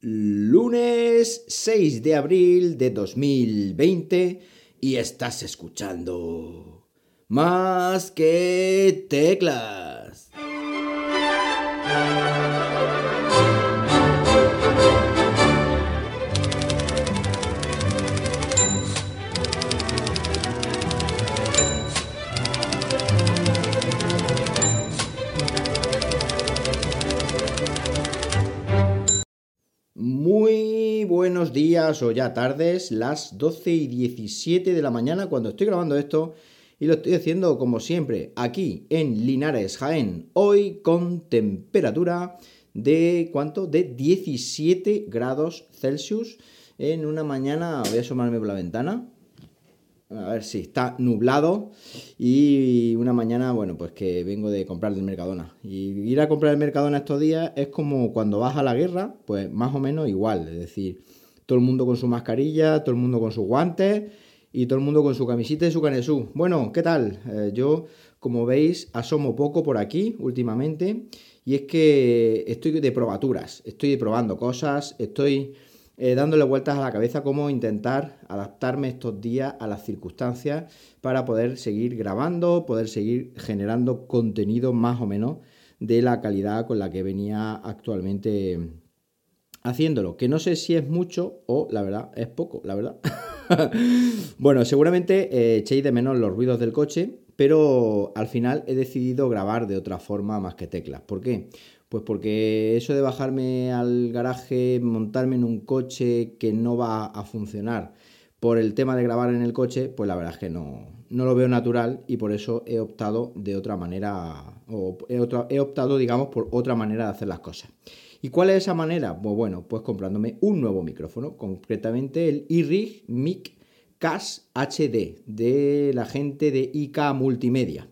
Lunes 6 de abril de 2020 y estás escuchando más que teclas. Días o ya tardes, las 12 y 17 de la mañana cuando estoy grabando esto y lo estoy haciendo como siempre aquí en Linares, Jaén, hoy con temperatura de ¿cuánto? De 17 grados Celsius en una mañana, voy a asomarme por la ventana, a ver si está nublado y una mañana, bueno, pues que vengo de comprar del Mercadona. Y ir a comprar el Mercadona estos días es como cuando vas a la guerra, pues más o menos igual. Es decir, todo el mundo con su mascarilla, todo el mundo con sus guantes y todo el mundo con su camisita y su canesú. Bueno, ¿qué tal? Eh, yo, como veis, asomo poco por aquí últimamente y es que estoy de probaturas, estoy probando cosas, estoy eh, dándole vueltas a la cabeza cómo intentar adaptarme estos días a las circunstancias para poder seguir grabando, poder seguir generando contenido más o menos de la calidad con la que venía actualmente haciéndolo. Que no sé si es mucho o la verdad es poco, la verdad. bueno, seguramente eh, echéis de menos los ruidos del coche, pero al final he decidido grabar de otra forma más que teclas. ¿Por qué? Pues porque eso de bajarme al garaje, montarme en un coche que no va a funcionar por el tema de grabar en el coche, pues la verdad es que no, no lo veo natural y por eso he optado de otra manera, o he, he optado, digamos, por otra manera de hacer las cosas. ¿Y cuál es esa manera? Pues bueno, pues comprándome un nuevo micrófono, concretamente el iRig Mic CAS HD de la gente de IK Multimedia.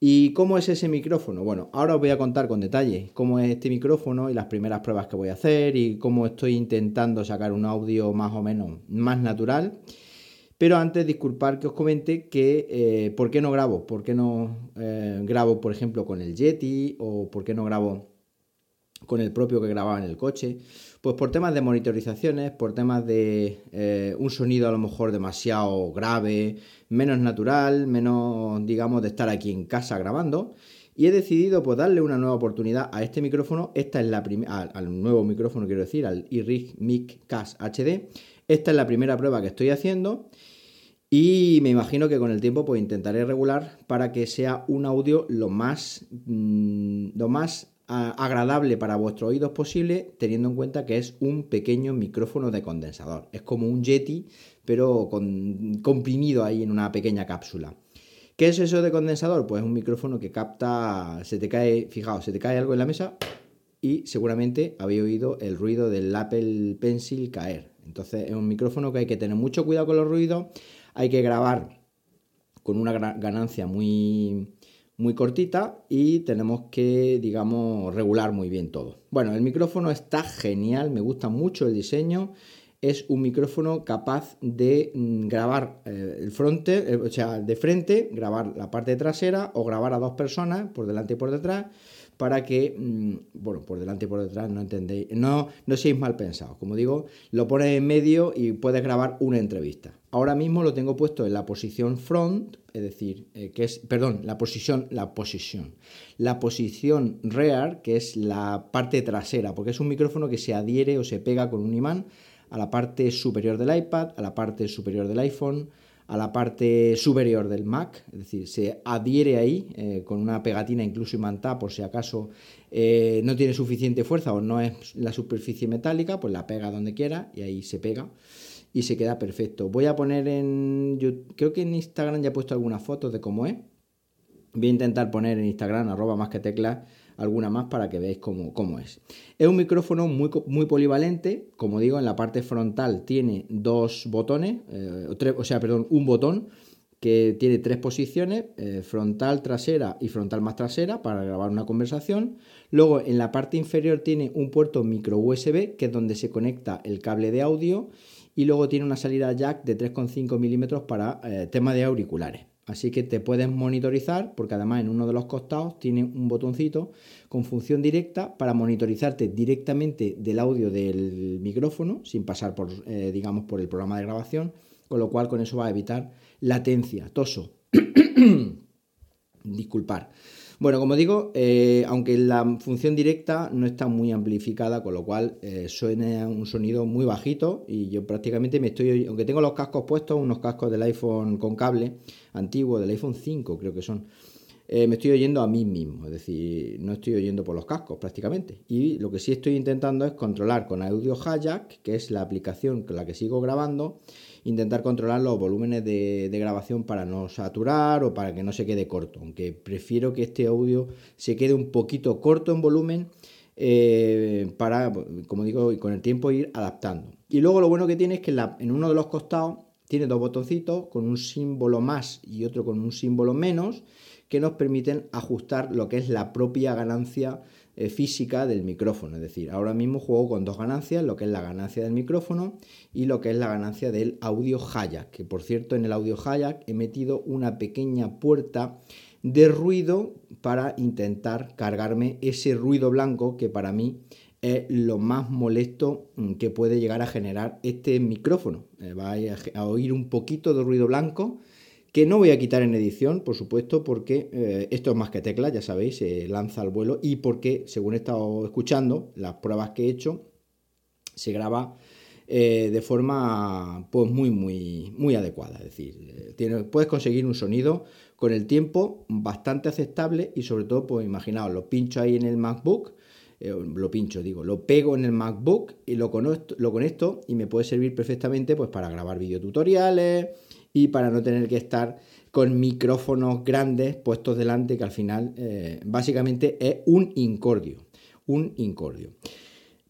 ¿Y cómo es ese micrófono? Bueno, ahora os voy a contar con detalle cómo es este micrófono y las primeras pruebas que voy a hacer y cómo estoy intentando sacar un audio más o menos más natural. Pero antes, disculpar que os comente que eh, por qué no grabo, por qué no eh, grabo, por ejemplo, con el Yeti o por qué no grabo con el propio que grababa en el coche. Pues por temas de monitorizaciones, por temas de eh, un sonido a lo mejor demasiado grave, menos natural, menos, digamos, de estar aquí en casa grabando. Y he decidido pues darle una nueva oportunidad a este micrófono. Esta es la primera, al, nuevo micrófono quiero decir, al iRig Mic Cas HD. Esta es la primera prueba que estoy haciendo. Y me imagino que con el tiempo pues intentaré regular para que sea un audio lo más, mm, lo más agradable para vuestros oídos posible, teniendo en cuenta que es un pequeño micrófono de condensador. Es como un Yeti, pero con, comprimido ahí en una pequeña cápsula. ¿Qué es eso de condensador? Pues un micrófono que capta, se te cae, fijaos, se te cae algo en la mesa y seguramente habéis oído el ruido del Apple Pencil caer. Entonces es un micrófono que hay que tener mucho cuidado con los ruidos, hay que grabar con una ganancia muy, muy cortita y tenemos que, digamos, regular muy bien todo. Bueno, el micrófono está genial, me gusta mucho el diseño. Es un micrófono capaz de mm, grabar eh, el fronte, eh, o sea, de frente, grabar la parte trasera o grabar a dos personas por delante y por detrás para que, mm, bueno, por delante y por detrás, no entendéis, no, no seáis mal pensados. Como digo, lo pones en medio y puedes grabar una entrevista. Ahora mismo lo tengo puesto en la posición front, es decir, eh, que es, perdón, la posición, la posición, la posición rear, que es la parte trasera, porque es un micrófono que se adhiere o se pega con un imán a la parte superior del iPad, a la parte superior del iPhone, a la parte superior del Mac, es decir, se adhiere ahí eh, con una pegatina incluso imantada por si acaso eh, no tiene suficiente fuerza o no es la superficie metálica, pues la pega donde quiera y ahí se pega y se queda perfecto. Voy a poner en, creo que en Instagram ya he puesto algunas fotos de cómo es. Voy a intentar poner en Instagram arroba más que teclas alguna más para que veáis cómo, es. Es un micrófono muy, muy, polivalente, como digo, en la parte frontal tiene dos botones, eh, o, sea, perdón, un botón que tiene tres posiciones, eh, frontal, trasera y frontal más trasera para grabar una conversación. Luego en la parte inferior tiene un puerto micro USB, que es donde se conecta el cable de audio, y luego tiene una salida jack de 3,5 milímetros para eh, tema de auriculares. Así que te puedes monitorizar, porque además en uno de los costados tiene un botoncito con función directa para monitorizarte directamente del audio del micrófono, sin pasar por, eh, digamos, por el programa de grabación, con lo cual con eso va a evitar latencia, toso. Disculpar. Bueno, como digo, eh, aunque la función directa no está muy amplificada, con lo cual eh, suena un sonido muy bajito y yo prácticamente me estoy, aunque tengo los cascos puestos, unos cascos del iPhone con cable antiguo, del iPhone 5 creo que son, eh, me estoy oyendo a mí mismo, es decir, no estoy oyendo por los cascos prácticamente. Y lo que sí estoy intentando es controlar con Audio Hijack, que es la aplicación con la que sigo grabando, intentar controlar los volúmenes de, grabación para no saturar o para que no se quede corto, aunque prefiero que este audio se quede un poquito corto en volumen eh, para, como digo, con el tiempo ir adaptando. Y luego lo bueno que tiene es que en uno de los costados tiene dos botoncitos con un símbolo más y otro con un símbolo menos que nos permiten ajustar lo que es la propia ganancia eh, física del micrófono. Es decir, ahora mismo juego con dos ganancias, lo que es la ganancia del micrófono y lo que es la ganancia del audio Hayak, que por cierto en el audio Hayak he metido una pequeña puerta de ruido para intentar cargarme ese ruido blanco que para mí es lo más molesto mm, que puede llegar a generar este micrófono. Eh, vais a oír un poquito de ruido blanco que no voy a quitar en edición, por supuesto, porque eh, esto es más que tecla, ya sabéis, se lanza al vuelo y porque, según he estado escuchando, las pruebas que he hecho, se graba eh, de forma pues muy, muy, muy adecuada. Es decir, eh, puedes conseguir un sonido con el tiempo bastante aceptable y sobre todo, pues imaginaos, lo pincho ahí en el MacBook, lo pincho, digo, lo pego en el MacBook y lo conecto, lo y me puede servir perfectamente pues para grabar videotutoriales, y para no tener que estar con micrófonos grandes puestos delante, que al final eh, básicamente es un incordio. Un incordio.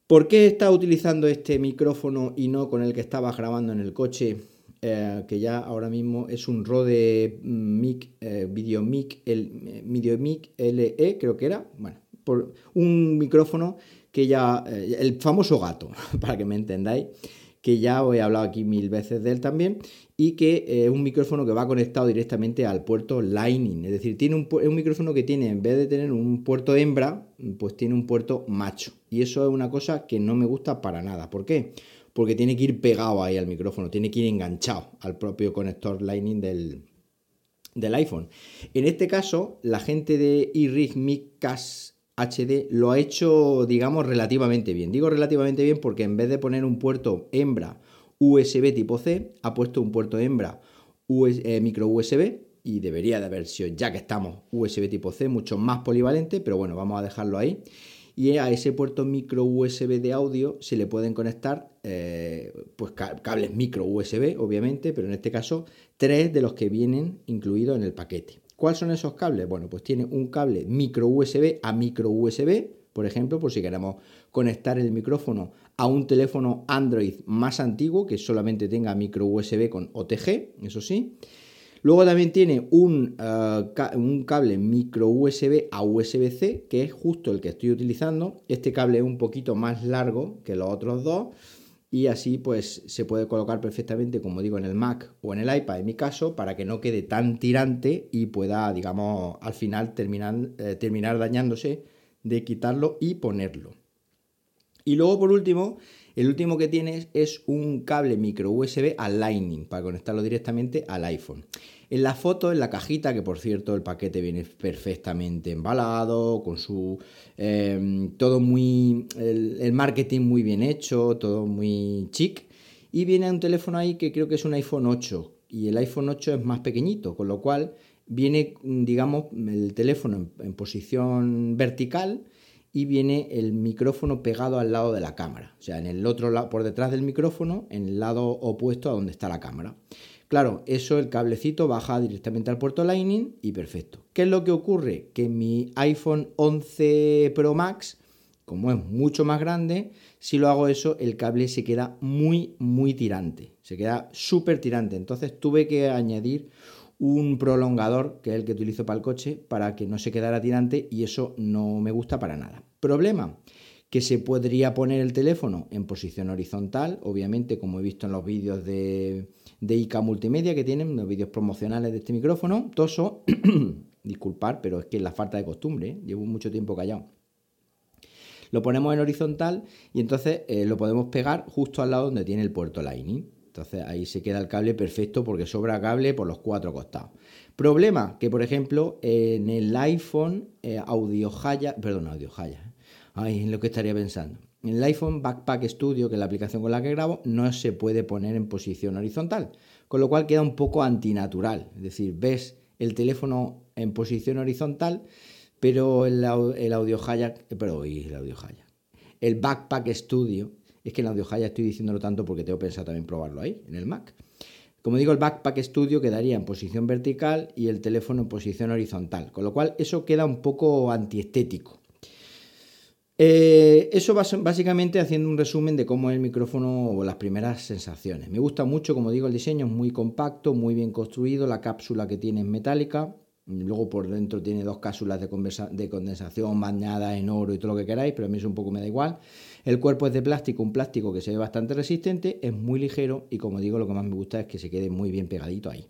¿Por qué está utilizando este micrófono y no con el que estaba grabando en el coche? Eh, que ya ahora mismo es un Rode Mic, eh, Video Mic, el Video Mic LE, creo que era. Bueno, un micrófono que ya, el famoso gato, para que me entendáis, que ya os he hablado aquí mil veces de él también, y que eh, es un micrófono que va conectado directamente al puerto Lightning. Es decir, tiene un, es un micrófono que tiene, en vez de tener un puerto hembra, pues tiene un puerto macho. Y eso es una cosa que no me gusta para nada. ¿Por qué? Porque tiene que ir pegado ahí al micrófono, tiene que ir enganchado al propio conector Lightning del, del iPhone. En este caso, la gente de iRig Micas HD lo ha hecho, digamos, relativamente bien. Digo relativamente bien porque en vez de poner un puerto hembra USB tipo C, ha puesto un puerto hembra eh, micro USB y debería de haber sido, ya que estamos, USB tipo C, mucho más polivalente, pero bueno, vamos a dejarlo ahí. Y a ese puerto micro USB de audio se le pueden conectar eh, pues cables micro USB, obviamente, pero en este caso tres de los que vienen incluidos en el paquete. ¿Cuáles son esos cables? Bueno, pues tiene un cable micro USB a micro USB, por ejemplo, por si queremos conectar el micrófono a un teléfono Android más antiguo que solamente tenga micro USB con OTG, eso sí. Luego también tiene un, eh, un, cable micro USB a USB-C, que es justo el que estoy utilizando. Este cable es un poquito más largo que los otros dos y así pues se puede colocar perfectamente, como digo, en el Mac o en el iPad en mi caso, para que no quede tan tirante y pueda, digamos, al final terminar, eh, terminar dañándose de quitarlo y ponerlo. Y luego, por último, el último que tienes es un cable micro USB al Lightning para conectarlo directamente al iPhone. En la foto, en la cajita, que por cierto el paquete viene perfectamente embalado, con su... Em, todo muy... El, marketing muy bien hecho, todo muy chic. Y viene un teléfono ahí que creo que es un iPhone 8. Y el iPhone 8 es más pequeñito, con lo cual viene, digamos, el teléfono en posición vertical y viene el micrófono pegado al lado de la cámara, o sea, en el otro lado, por detrás del micrófono, en el lado opuesto a donde está la cámara. Claro, eso el cablecito baja directamente al puerto Lightning y perfecto. ¿Qué es lo que ocurre? Que mi iPhone 11 Pro Max, como es mucho más grande, si lo hago eso, el cable se queda muy, muy tirante. Se queda súper tirante. Entonces tuve que añadir un prolongador, que es el que utilizo para el coche, para que no se quedara tirante y eso no me gusta para nada. Problema, que se podría poner el teléfono en posición horizontal, obviamente como he visto en los vídeos de, de IK Multimedia que tienen, los vídeos promocionales de este micrófono. Toso, disculpar, pero es que es la falta de costumbre, ¿eh? llevo mucho tiempo callado. Lo ponemos en horizontal y entonces eh, lo podemos pegar justo al lado donde tiene el puerto Lightning. Entonces ahí se queda el cable perfecto porque sobra cable por los cuatro costados. Problema que, por ejemplo, en el iPhone eh, Audio Jaya, perdón, Audio Jaya, ay, en lo que estaría pensando. En el iPhone Backpack Studio, que es la aplicación con la que grabo, no se puede poner en posición horizontal, con lo cual queda un poco antinatural. Es decir, ves el teléfono en posición horizontal, pero el, el Audio Jaya, eh, pero el Audio Jaya, el Backpack Studio es que en Audio Jaya estoy diciéndolo tanto porque tengo pensado también probarlo ahí, en el Mac. Como digo, el Backpack Studio quedaría en posición vertical y el teléfono en posición horizontal, con lo cual eso queda un poco antiestético. Eh, eso básicamente haciendo un resumen de cómo es el micrófono o las primeras sensaciones. Me gusta mucho, como digo, el diseño es muy compacto, muy bien construido, la cápsula que tiene es metálica, luego por dentro tiene dos cápsulas de, de condensación bañadas en oro y todo lo que queráis, pero a mí eso un poco me da igual. El cuerpo es de plástico, un plástico que se ve bastante resistente, es muy ligero y como digo, lo que más me gusta es que se quede muy bien pegadito ahí.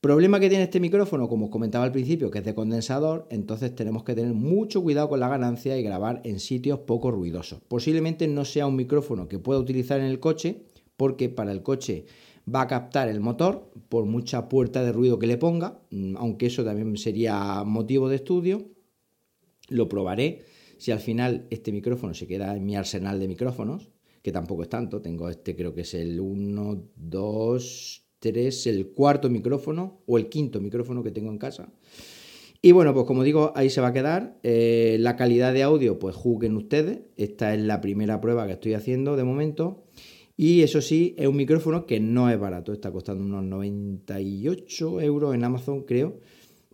Problema que tiene este micrófono, como os comentaba al principio, que es de condensador, entonces tenemos que tener mucho cuidado con la ganancia y grabar en sitios poco ruidosos. Posiblemente no sea un micrófono que pueda utilizar en el coche, porque para el coche va a captar el motor por mucha puerta de ruido que le ponga, mm, aunque eso también sería motivo de estudio. Lo probaré si al final este micrófono se queda en mi arsenal de micrófonos, que tampoco es tanto, tengo este creo que es el 1, 2, 3, el cuarto micrófono o el quinto micrófono que tengo en casa. Y bueno, pues como digo, ahí se va a quedar. Eh, la calidad de audio, pues juzguen ustedes. Esta es la primera prueba que estoy haciendo de momento. Y eso sí, es un micrófono que no es barato. Está costando unos 98 euros en Amazon, creo.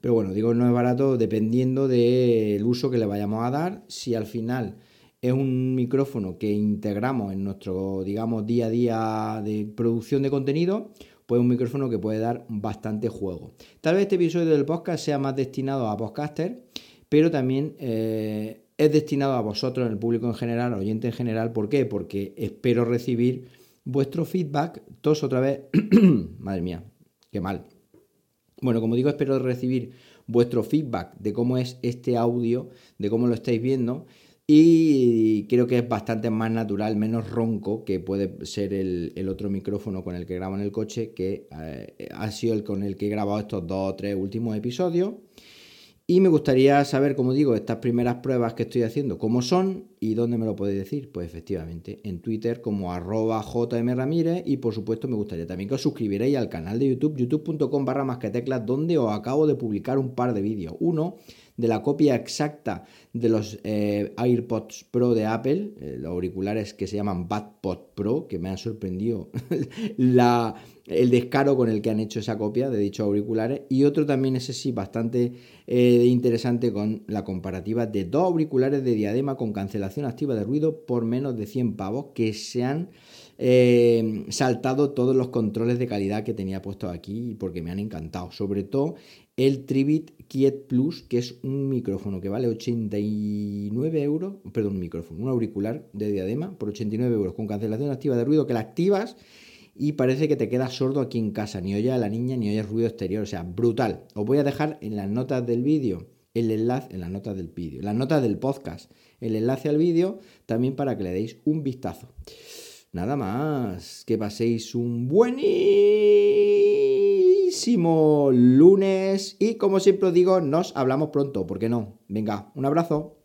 Pero bueno, digo no es barato dependiendo del uso que le vayamos a dar. Si al final es un micrófono que integramos en nuestro, digamos, día a día de producción de contenido, pues un micrófono que puede dar bastante juego. Tal vez este episodio del podcast sea más destinado a podcaster, pero también eh, es destinado a vosotros, el público en general, al oyente en general. ¿Por qué? Porque espero recibir vuestro feedback. Todos otra vez. Madre mía, qué mal. Bueno, como digo, espero recibir vuestro feedback de cómo es este audio, de cómo lo estáis viendo. Y creo que es bastante más natural, menos ronco que puede ser el, otro micrófono con el que grabo en el coche, que eh, ha sido el con el que he grabado estos dos o tres últimos episodios. Y me gustaría saber, como digo, estas primeras pruebas que estoy haciendo, cómo son y dónde me lo podéis decir. Pues efectivamente, en Twitter como arroba jmramírez y por supuesto me gustaría también que os suscribierais al canal de YouTube, youtube.com barra que teclas, donde os acabo de publicar un par de vídeos. Uno de la copia exacta de los eh, AirPods Pro de Apple, eh, los auriculares que se llaman BadPod Pro, que me han sorprendido la, el descaro con el que han hecho esa copia de dichos auriculares. Y otro también, ese sí, bastante eh, interesante con la comparativa de dos auriculares de diadema con cancelación activa de ruido por menos de 100 pavos que se han saltado todos los controles de calidad que tenía puesto aquí porque me han encantado. Sobre todo el Tribit Kiet Plus, que es un micrófono que vale 89 euros, perdón, un micrófono, un auricular de diadema por 89 euros con cancelación activa de ruido que la activas y parece que te quedas sordo aquí en casa, ni oye a la niña ni oyes ruido exterior, o sea, brutal. Os voy a dejar en las notas del vídeo el enlace, en las notas del vídeo, las notas del podcast, el enlace al vídeo también para que le deis un vistazo. Nada más, que paséis un buen lunes y como siempre os digo, nos hablamos pronto, ¿por qué no? Venga, un abrazo.